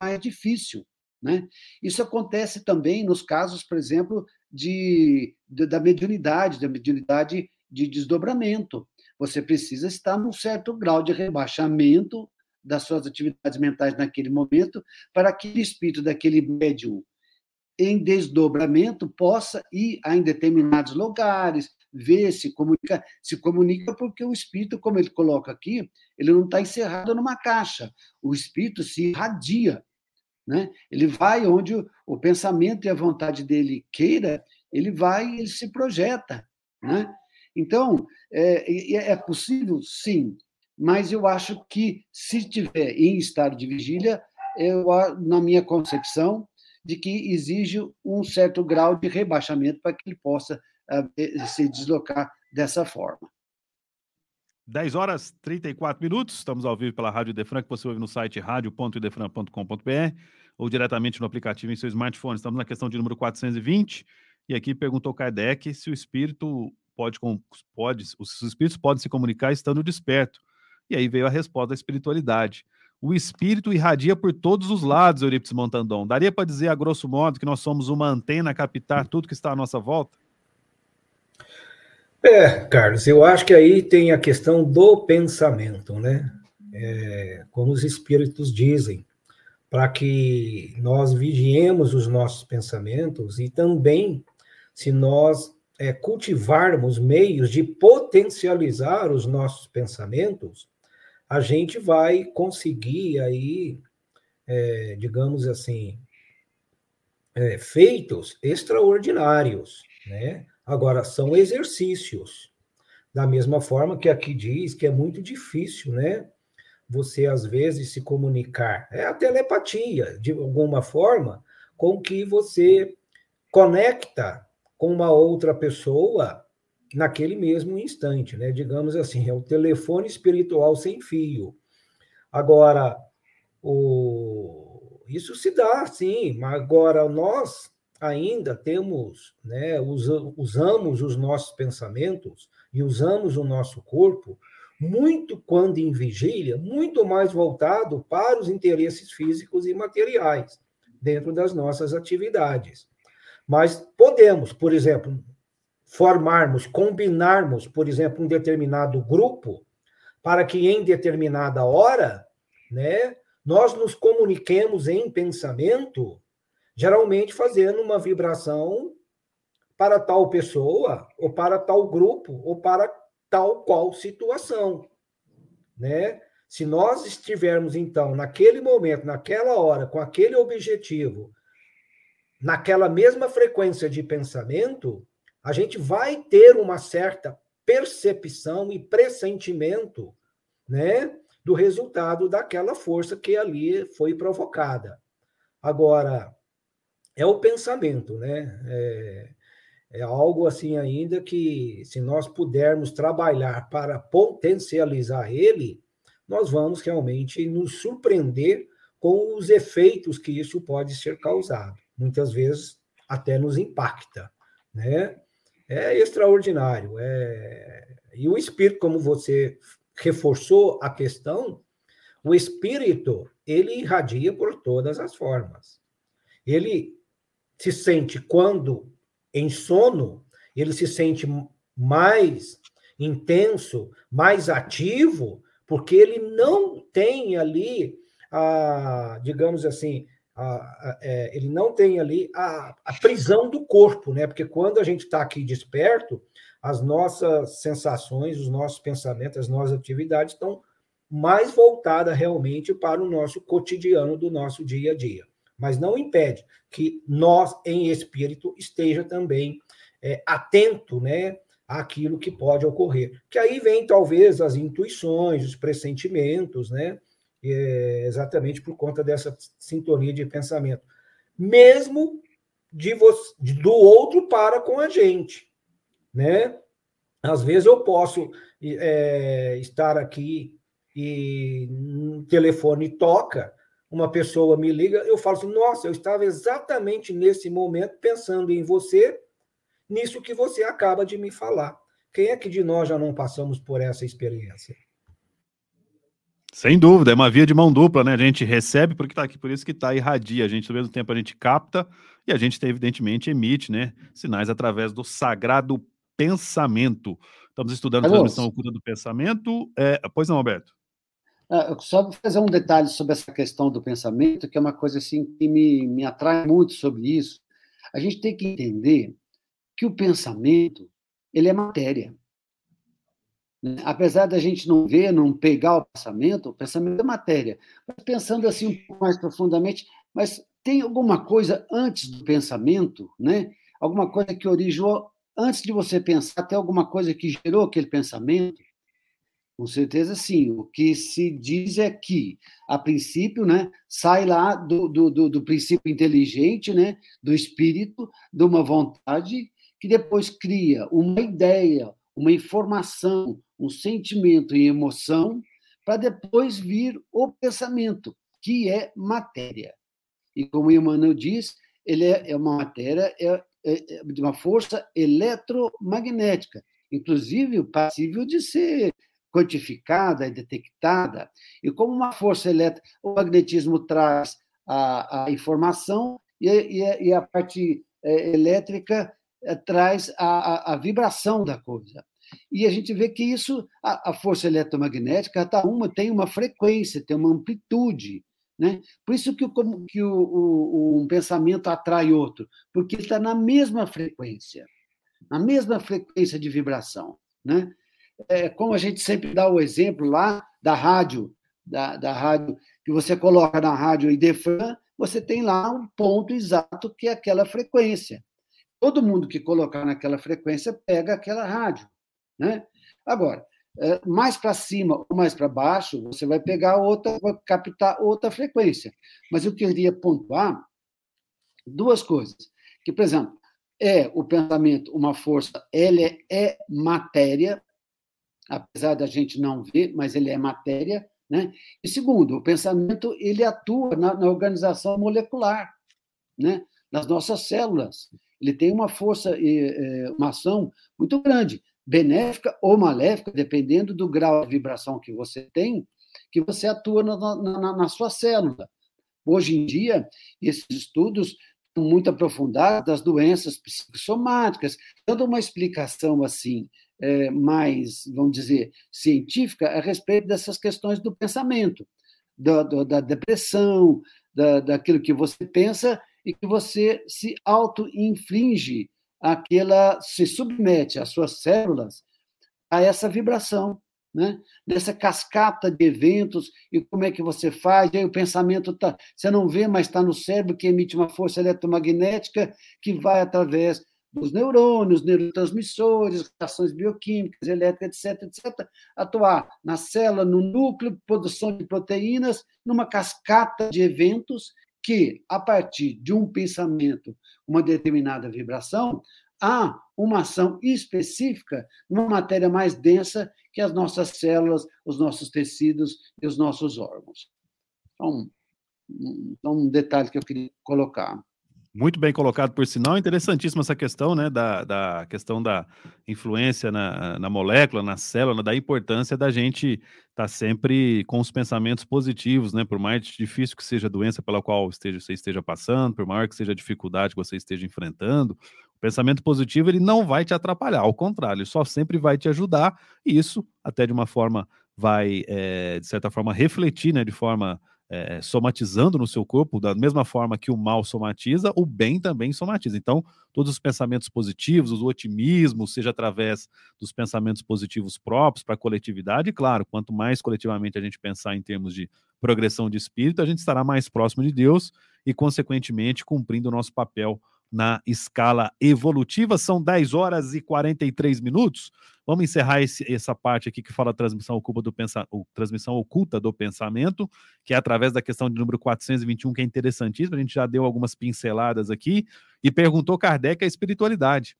mais difícil. Né? Isso acontece também nos casos, por exemplo, de, de da mediunidade, da mediunidade de desdobramento você precisa estar num certo grau de rebaixamento das suas atividades mentais naquele momento, para que o espírito daquele médium em desdobramento possa ir a determinados lugares, ver, se comunica, se comunica porque o espírito, como ele coloca aqui, ele não está encerrado numa caixa, o espírito se irradia, né? Ele vai onde o, o pensamento e a vontade dele queira, ele vai, ele se projeta, né? Então, é, é possível? Sim, mas eu acho que, se tiver em estado de vigília, eu, na minha concepção, de que exige um certo grau de rebaixamento para que ele possa uh, se deslocar dessa forma.
10 horas 34 minutos, estamos ao vivo pela Rádio Defran, que você ouve no site radio.idefran.com.br ou diretamente no aplicativo em seu smartphone. Estamos na questão de número 420 e aqui perguntou Kardec se o espírito pode, pode, os espíritos podem se comunicar estando desperto. E aí veio a resposta da espiritualidade. O espírito irradia por todos os lados, Eurípides Montandon. Daria para dizer, a grosso modo, que nós somos uma antena a captar tudo que está à nossa volta?
É, Carlos, eu acho que aí tem a questão do pensamento, né? É, como os espíritos dizem, para que nós vigiemos os nossos pensamentos e também, se nós é, cultivarmos meios de potencializar os nossos pensamentos, a gente vai conseguir aí, é, digamos assim, é, feitos extraordinários, né? Agora, são exercícios. Da mesma forma que aqui diz que é muito difícil, né? Você, às vezes, se comunicar. É a telepatia, de alguma forma, com que você conecta com uma outra pessoa naquele mesmo instante, né? Digamos assim, é o telefone espiritual sem fio. Agora, o... isso se dá, sim, mas agora nós ainda temos, né, usamos os nossos pensamentos e usamos o nosso corpo muito quando em vigília, muito mais voltado para os interesses físicos e materiais dentro das nossas atividades. Mas podemos, por exemplo, formarmos, combinarmos, por exemplo, um determinado grupo para que em determinada hora, né, nós nos comuniquemos em pensamento, geralmente fazendo uma vibração para tal pessoa, ou para tal grupo, ou para tal qual situação, né? Se nós estivermos então naquele momento, naquela hora, com aquele objetivo, naquela mesma frequência de pensamento, a gente vai ter uma certa percepção e pressentimento, né, do resultado daquela força que ali foi provocada. Agora, é o pensamento, né? É, é algo assim ainda que, se nós pudermos trabalhar para potencializar ele, nós vamos realmente nos surpreender com os efeitos que isso pode ser causado. Muitas vezes até nos impacta, né? É extraordinário. É... E o espírito, como você reforçou a questão, o espírito, ele irradia por todas as formas. Ele se sente quando em sono, ele se sente mais intenso, mais ativo, porque ele não tem ali, a, digamos assim, a, a, é, ele não tem ali a, a, prisão do corpo, né? Porque quando a gente está aqui desperto, as nossas sensações, os nossos pensamentos, as nossas atividades estão mais voltadas realmente para o nosso cotidiano do nosso dia a dia mas não impede que nós, em espírito, esteja também é, atento, né, àquilo que pode ocorrer. Que aí vem talvez as intuições, os pressentimentos, né, é, exatamente por conta dessa sintonia de pensamento, mesmo de você, do outro para com a gente, né? Às vezes eu posso é, estar aqui e um telefone toca uma pessoa me liga, eu falo assim: nossa, eu estava exatamente nesse momento pensando em você, nisso que você acaba de me falar. Quem é que de nós já não passamos por essa experiência?
Sem dúvida, é uma via de mão dupla, né? A gente recebe porque está aqui, por isso que está irradia. A gente, ao mesmo tempo, a gente capta e a gente, evidentemente, emite, né? Sinais através do sagrado pensamento. Estamos estudando a transmissão oculta do pensamento. É... Pois não, Alberto?
Ah, só fazer um detalhe sobre essa questão do pensamento, que é uma coisa assim que me, me atrai muito sobre isso. A gente tem que entender que o pensamento ele é matéria. Né? Apesar da gente não ver, não pegar o pensamento, o pensamento é matéria. Mas pensando assim um pouco mais profundamente, mas tem alguma coisa antes do pensamento, né? Alguma coisa que originou antes de você pensar, tem alguma coisa que gerou aquele pensamento? Com certeza, sim. O que se diz é que, a princípio, né, sai lá do, do, do, do princípio inteligente, né, do espírito, de uma vontade, que depois cria uma ideia, uma informação, um sentimento e emoção, para depois vir o pensamento, que é matéria. E como Emmanuel diz, ele é, é uma matéria é, é, é de uma força eletromagnética, inclusive passível de ser quantificada e detectada, e como uma força elétrica, o magnetismo traz a, a informação e, e, e, a parte é, elétrica é, traz a, a, a, vibração da coisa. E a gente vê que isso, a, força eletromagnética, tá uma, tem uma frequência, tem uma amplitude. Né? Por isso que, o, que o, o, um pensamento atrai outro, porque ele está na mesma frequência, na mesma frequência de vibração. Né? é, como a gente sempre dá o exemplo lá da rádio, da, da rádio, que você coloca na rádio Idefran, você tem lá um ponto exato que é aquela frequência. Todo mundo que colocar naquela frequência pega aquela rádio. Né? Agora, é, mais para cima ou mais para baixo, você vai pegar outra, vai captar outra frequência. Mas eu queria pontuar duas coisas. Que, por exemplo, é o pensamento uma força, ele é, é matéria, apesar da gente não ver, mas ele é matéria. Né? E segundo, o pensamento ele atua na, na organização molecular. Né? nas nossas células. Ele tem uma força, é, uma ação muito grande, benéfica ou maléfica, dependendo do grau de vibração que você tem, que você atua na, na, na sua célula. Hoje em dia, esses estudos muito aprofundados das doenças psicossomáticas, dando uma explicação assim é, mais, vamos dizer, científica a respeito dessas questões do pensamento, da, da, da depressão, da, daquilo que você pensa e que você se auto-inflige, aquela se submete as suas células a essa vibração né? nessa cascata de eventos, e como é que você faz, e aí o pensamento tá, você não vê, mas está no cérebro que emite uma força eletromagnética que vai através dos neurônios, neurotransmissores, reações bioquímicas, elétricas, etc., etc., atuar na célula, no núcleo, produção de proteínas, numa cascata de eventos que, a partir de um pensamento, uma determinada vibração, há uma ação específica numa matéria mais densa que as nossas células, os nossos tecidos e os nossos órgãos. Então, então um detalhe que eu queria colocar.
Muito bem colocado, por sinal. Interessantíssima essa questão, né? Da, da questão da influência na, na molécula, na célula, da importância da gente estar tá sempre com os pensamentos positivos, né? Por mais difícil que seja a doença pela qual esteja, você esteja passando, por maior que seja a dificuldade que você esteja enfrentando, o pensamento positivo ele não vai te atrapalhar, ao contrário, ele só sempre vai te ajudar, e isso até de uma forma vai, é, de certa forma, refletir, né? De forma é, somatizando no seu corpo, da mesma forma que o mal somatiza, o bem também somatiza. Então, todos os pensamentos positivos, o otimismo, seja através dos pensamentos positivos próprios para a coletividade, claro, quanto mais coletivamente a gente pensar em termos de progressão de espírito, a gente estará mais próximo de Deus e, consequentemente, cumprindo o nosso papel na escala evolutiva. São 10 horas e 43 minutos. Vamos encerrar esse, essa parte aqui que fala transmissão oculta, do pensa, transmissão oculta do pensamento, que é através da questão de número 421, que é interessantíssima. A gente já deu algumas pinceladas aqui e perguntou Kardec a espiritualidade.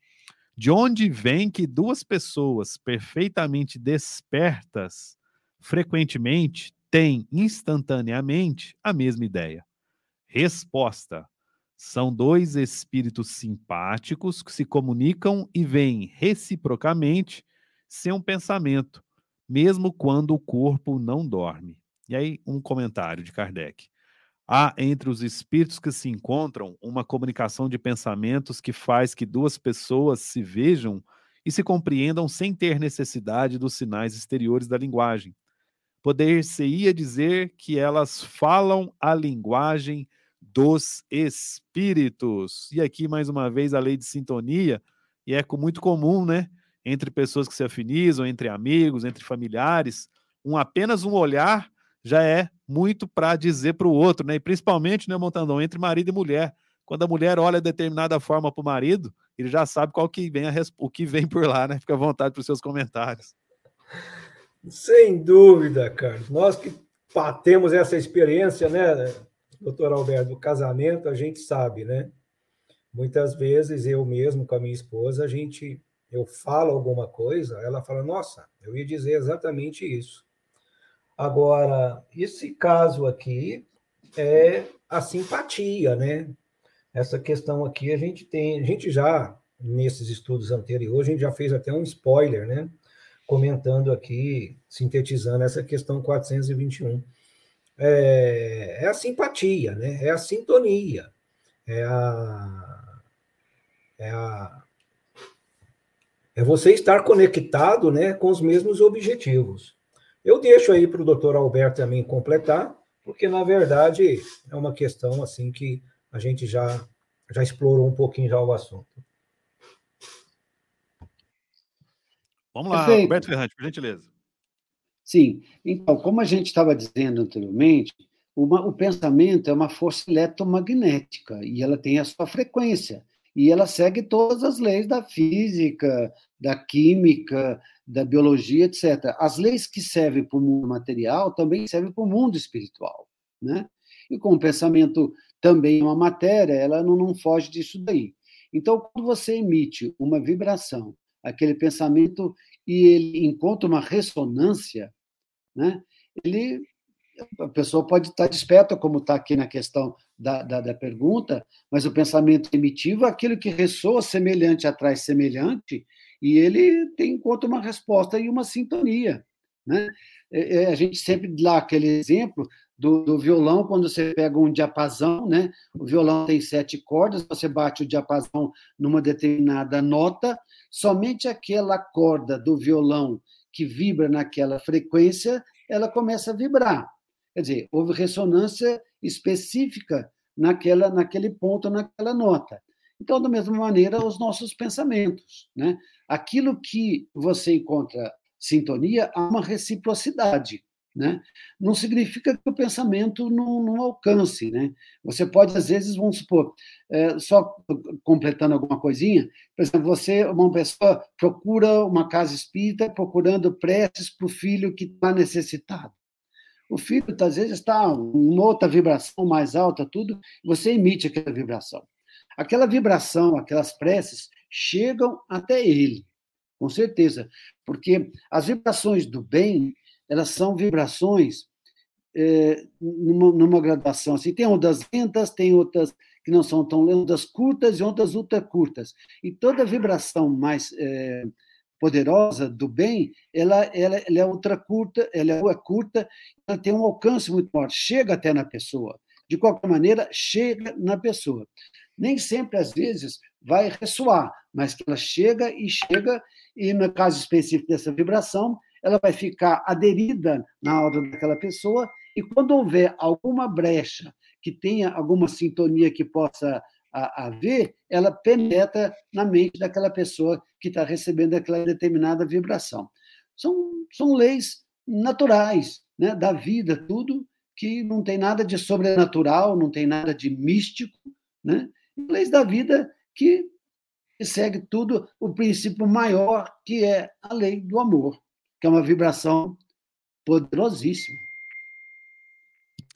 De onde vem que duas pessoas perfeitamente despertas frequentemente têm instantaneamente a mesma ideia? Resposta: são dois espíritos simpáticos que se comunicam e veem reciprocamente sem um pensamento, mesmo quando o corpo não dorme. E aí, um comentário de Kardec. Há entre os espíritos que se encontram uma comunicação de pensamentos que faz que duas pessoas se vejam e se compreendam sem ter necessidade dos sinais exteriores da linguagem. Poder-se-ia dizer que elas falam a linguagem dos espíritos. E aqui, mais uma vez, a lei de sintonia, e é muito comum, né? Entre pessoas que se afinizam, entre amigos, entre familiares, um apenas um olhar já é muito para dizer para o outro, né? E principalmente, né, Montandão, entre marido e mulher. Quando a mulher olha de determinada forma para o marido, ele já sabe qual que vem a, o que vem por lá, né? Fica à vontade para os seus comentários.
Sem dúvida, Carlos. Nós que temos essa experiência, né? Doutor Alberto, do casamento, a gente sabe, né? Muitas vezes eu mesmo com a minha esposa, a gente, eu falo alguma coisa, ela fala, nossa, eu ia dizer exatamente isso. Agora, esse caso aqui é a simpatia, né? Essa questão aqui a gente tem, a gente já, nesses estudos anteriores, a gente já fez até um spoiler, né? Comentando aqui, sintetizando essa questão 421 é, é a simpatia, né? é a sintonia, é a, é a é você estar conectado né, com os mesmos objetivos. Eu deixo aí para o doutor Alberto também completar, porque, na verdade, é uma questão assim que a gente já, já explorou um pouquinho já o assunto.
Vamos lá, Perfeito. Alberto Ferrante, por gentileza.
Sim. Então, como a gente estava dizendo anteriormente, uma, o pensamento é uma força eletromagnética e ela tem a sua frequência e ela segue todas as leis da física, da química, da biologia, etc. As leis que servem para o mundo material também servem para o mundo espiritual, né? E como o pensamento também é uma matéria, ela não, não foge disso daí. Então, quando você emite uma vibração, aquele pensamento e ele encontra uma ressonância, né? ele a pessoa pode estar desperta, como está aqui na questão da, da, da, pergunta, mas o pensamento primitivo é aquilo que ressoa semelhante atrai semelhante, e ele tem em conta uma resposta e uma sintonia. Né? É, é, a gente sempre dá aquele exemplo do, do, violão, quando você pega um diapasão, né? o violão tem sete cordas, você bate o diapasão numa determinada nota, somente aquela corda do violão que vibra naquela frequência, ela começa a vibrar. Quer dizer, houve ressonância específica naquela, naquele ponto, naquela nota. Então, da mesma maneira, os nossos pensamentos. Né? Aquilo que você encontra sintonia, há uma reciprocidade. Né? Não significa que o pensamento não, não alcance. Né? Você pode, às vezes, vamos supor, é, só completando alguma coisinha, por exemplo, você, uma pessoa, procura uma casa espírita procurando preces para o filho que está necessitado. O filho, às vezes, está em outra vibração mais alta, tudo, você emite aquela vibração. Aquela vibração, aquelas preces, chegam até ele, com certeza, porque as vibrações do bem, elas são vibrações é, numa, numa graduação assim. Tem ondas lentas, tem outras que não são tão lentas, curtas e ondas ultra curtas. E toda vibração mais é, poderosa do bem, ela, ela, ela é ultra curta, ela é curta, ela tem um alcance muito maior, chega até na pessoa. De qualquer maneira, chega na pessoa. Nem sempre, às vezes, vai ressoar, mas que ela chega e chega, e no caso específico dessa vibração, ela vai ficar aderida na aura daquela pessoa, e quando houver alguma brecha que tenha alguma sintonia que possa a, a ver, ela penetra na mente daquela pessoa que está recebendo aquela determinada vibração. São, são leis naturais né, da vida, tudo que não tem nada de sobrenatural, não tem nada de místico, né? leis da vida que segue tudo o princípio maior, que é a lei do amor, que é uma vibração poderosíssima.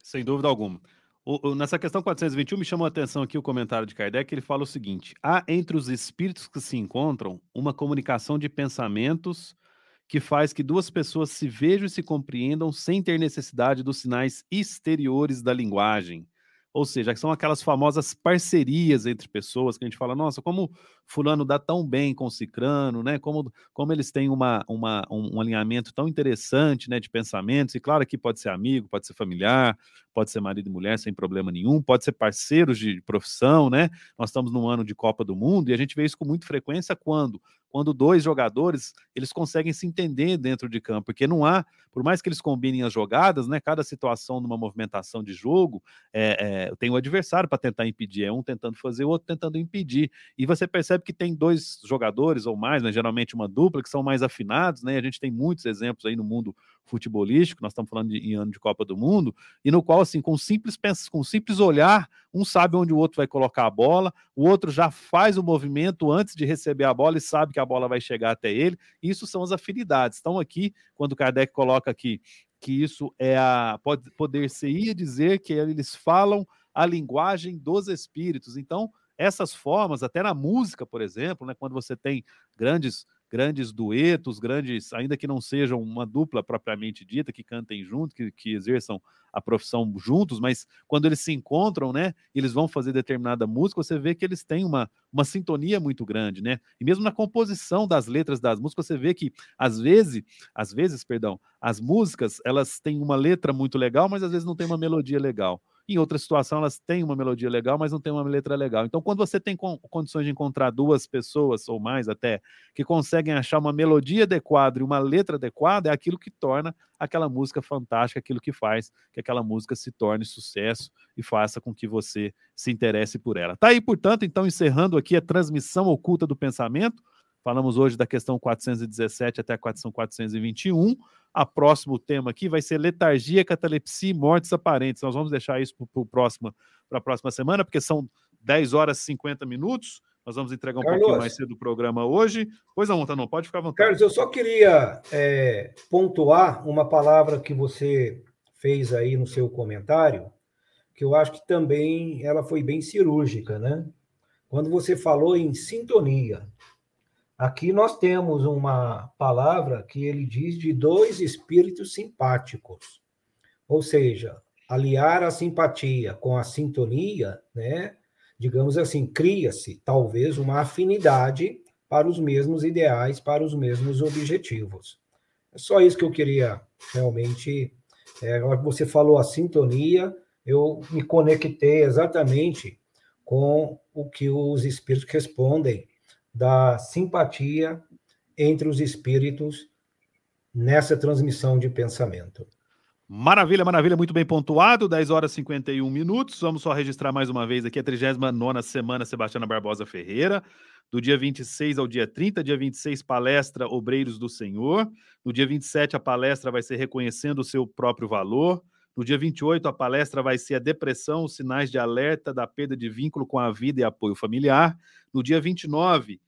Sem dúvida alguma. O, o, nessa questão 421, me chamou a atenção aqui o comentário de Kardec, ele fala o seguinte: há entre os espíritos que se encontram uma comunicação de pensamentos que faz que duas pessoas se vejam e se compreendam sem ter necessidade dos sinais exteriores da linguagem. Ou seja, são aquelas famosas parcerias entre pessoas que a gente fala, nossa, como fulano dá tão bem com cicrano, né? Como, como eles têm uma, uma, um, um alinhamento tão interessante, né, de pensamentos. E claro que pode ser amigo, pode ser familiar, pode ser marido e mulher sem problema nenhum, pode ser parceiros de profissão, né? Nós estamos num ano de Copa do Mundo e a gente vê isso com muita frequência quando quando dois jogadores eles conseguem se entender dentro de campo, porque não há, por mais que eles combinem as jogadas, né? Cada situação numa movimentação de jogo é, é, tem o adversário para tentar impedir, é um tentando fazer, o outro tentando impedir, e você percebe que tem dois jogadores ou mais, né? Geralmente uma dupla que são mais afinados, né? A gente tem muitos exemplos aí no mundo futebolístico, nós estamos falando de, em ano de Copa do Mundo, e no qual, assim, com simples, com simples olhar, um sabe onde o outro vai colocar a bola, o outro já faz o movimento antes de receber a bola e sabe que a bola vai chegar até ele. Isso são as afinidades. Estão aqui, quando Kardec coloca aqui que isso é a. Pode, poder-se-ia dizer que eles falam a linguagem dos espíritos. Então, essas formas, até na música, por exemplo, né, quando você tem grandes grandes duetos, grandes, ainda que não sejam uma dupla propriamente dita, que cantem junto, que, que exerçam a profissão juntos, mas quando eles se encontram, né, eles vão fazer determinada música, você vê que eles têm uma, uma sintonia muito grande, né? E mesmo na composição das letras das músicas, você vê que às vezes, às vezes, perdão, as músicas, elas têm uma letra muito legal, mas às vezes não tem uma melodia legal. Em outra situação, elas têm uma melodia legal, mas não tem uma letra legal. Então, quando você tem condições de encontrar duas pessoas, ou mais até, que conseguem achar uma melodia adequada e uma letra adequada, é aquilo que torna aquela música fantástica, aquilo que faz que aquela música se torne sucesso e faça com que você se interesse por ela. Tá aí, portanto, então, encerrando aqui a transmissão oculta do pensamento. Falamos hoje da questão 417 até a questão 421. A próximo tema aqui vai ser letargia, catalepsia e mortes aparentes. Nós vamos deixar isso para a próxima semana, porque são 10 horas e 50 minutos. Nós vamos entregar um Carlos, pouquinho mais cedo o programa hoje. Pois não, não, pode ficar à vontade.
Carlos, eu só queria é, pontuar uma palavra que você fez aí no seu comentário, que eu acho que também ela foi bem cirúrgica, né? Quando você falou em sintonia. Aqui nós temos uma palavra que ele diz de dois espíritos simpáticos. Ou seja, aliar a simpatia com a sintonia, né? Digamos assim, cria-se talvez uma afinidade para os mesmos ideais, para os mesmos objetivos. É só isso que eu queria realmente. É, você falou a sintonia, eu me conectei exatamente com o que os espíritos respondem da simpatia entre os espíritos nessa transmissão de pensamento.
Maravilha, maravilha, muito bem pontuado, 10 horas e 51 minutos. Vamos só registrar mais uma vez aqui a 39 semana Sebastiana Barbosa Ferreira, do dia 26 ao dia 30. Dia 26, palestra Obreiros do Senhor. No dia 27, a palestra vai ser Reconhecendo o seu próprio valor. No dia 28, a palestra vai ser a depressão, os sinais de alerta da perda de vínculo com a vida e apoio familiar. No dia 29,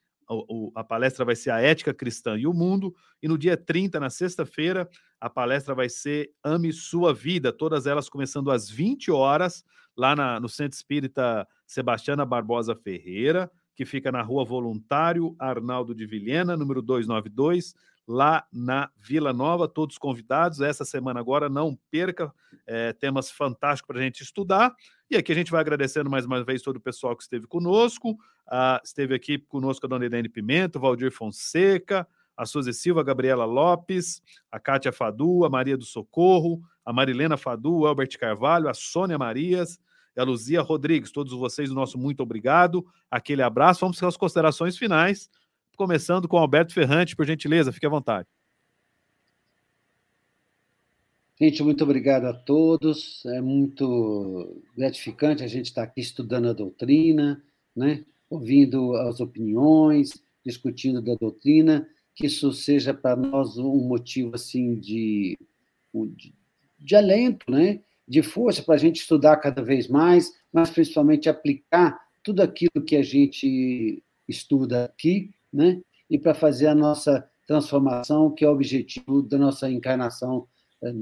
a palestra vai ser a ética cristã e o mundo. E no dia 30, na sexta-feira, a palestra vai ser Ame Sua Vida, todas elas começando às 20 horas, lá na, no Centro Espírita Sebastiana Barbosa Ferreira, que fica na rua Voluntário Arnaldo de Vilhena, número 292, lá na Vila Nova. Todos convidados. Essa semana agora, não perca, é, temas fantásticos para a gente estudar. E aqui a gente vai agradecendo mais uma vez todo o pessoal que esteve conosco. Uh, esteve aqui conosco a dona Irene Pimenta, Valdir Fonseca, a Suzy Silva, a Gabriela Lopes, a Kátia Fadu, a Maria do Socorro, a Marilena Fadu, o Albert Carvalho, a Sônia Marias e a Luzia Rodrigues. Todos vocês, o nosso muito obrigado. Aquele abraço. Vamos para as considerações finais, começando com Alberto Ferrante, por gentileza, fique à vontade.
Gente, muito obrigado a todos. É muito gratificante a gente estar aqui estudando a doutrina, né? ouvindo as opiniões, discutindo da doutrina, que isso seja para nós um motivo assim de, de, de alento, né? de força para a gente estudar cada vez mais, mas principalmente aplicar tudo aquilo que a gente estuda aqui, né? e para fazer a nossa transformação, que é o objetivo da nossa encarnação eh,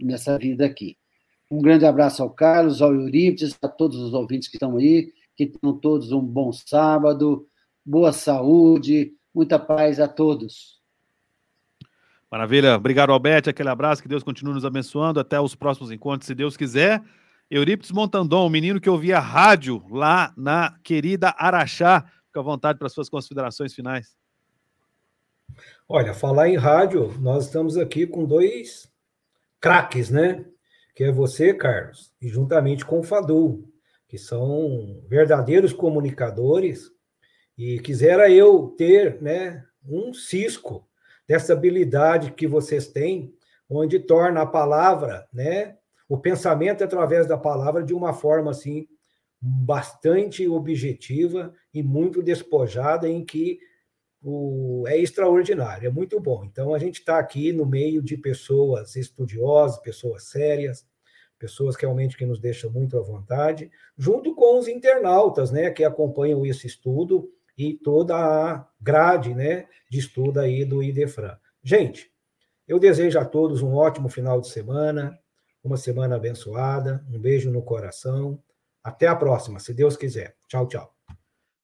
nessa vida aqui. Um grande abraço ao Carlos, ao Eurípides, a todos os ouvintes que estão aí, que tenham todos um bom sábado, boa saúde, muita paz a todos.
Maravilha. Obrigado, Alberto. Aquele abraço, que Deus continue nos abençoando. Até os próximos encontros, se Deus quiser. Eurípides Montandon, o menino que ouvia rádio lá na querida Araxá. Fica à vontade para suas considerações finais.
Olha, falar em rádio, nós estamos aqui com dois craques, né? Que é você, Carlos, e juntamente com o Fadu, que são verdadeiros comunicadores, e quisera eu ter, né, um cisco dessa habilidade que vocês têm, onde torna a palavra, né, o pensamento através da palavra de uma forma assim bastante objetiva e muito despojada, em que o, é extraordinário, é muito bom. Então, a gente está aqui no meio de pessoas estudiosas, pessoas sérias, pessoas que realmente que nos deixam muito à vontade, junto com os internautas, né, que acompanham esse estudo e toda a grade, né, de estudo aí do IDEFRAN. Gente, eu desejo a todos um ótimo final de semana, uma semana abençoada, um beijo no coração. Até a próxima, se Deus quiser. Tchau, tchau.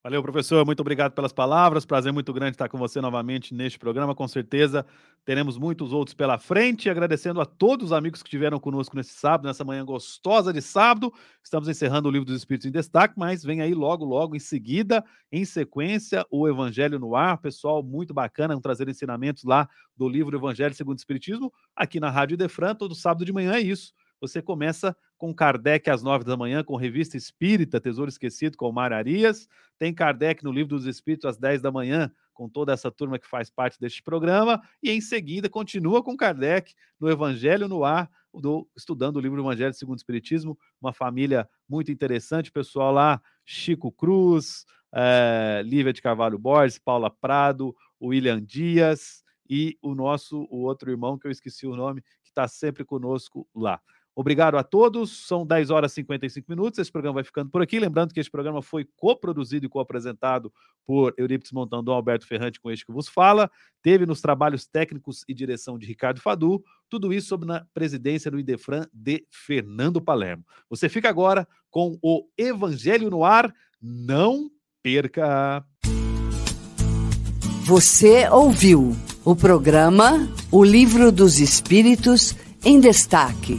Valeu, professor. Muito obrigado pelas palavras. Prazer muito grande estar com você novamente neste programa. Com certeza teremos muitos outros pela frente. Agradecendo a todos os amigos que estiveram conosco nesse sábado, nessa manhã gostosa de sábado. Estamos encerrando o livro dos Espíritos em Destaque, mas vem aí logo, logo em seguida, em sequência, o Evangelho no Ar. Pessoal, muito bacana, trazer ensinamentos lá do livro Evangelho segundo o Espiritismo, aqui na Rádio Defran, todo sábado de manhã é isso. Você começa com Kardec às nove da manhã, com Revista Espírita, Tesouro Esquecido, com Mar Arias. Tem Kardec no Livro dos Espíritos às dez da manhã, com toda essa turma que faz parte deste programa. E em seguida continua com Kardec no Evangelho no Ar, do, estudando o livro Evangelho segundo o Espiritismo. Uma família muito interessante, pessoal lá, Chico Cruz, é, Lívia de Carvalho Borges, Paula Prado, William Dias e o nosso, o outro irmão, que eu esqueci o nome, que está sempre conosco lá. Obrigado a todos. São 10 horas e 55 minutos. Esse programa vai ficando por aqui. Lembrando que este programa foi coproduzido e co-apresentado por Eurípides Montandon, Alberto Ferrante, com este que vos fala. Teve nos trabalhos técnicos e direção de Ricardo Fadu. Tudo isso sob a presidência do Idefran de Fernando Palermo. Você fica agora com o Evangelho no Ar. Não perca!
Você ouviu o programa O Livro dos Espíritos em Destaque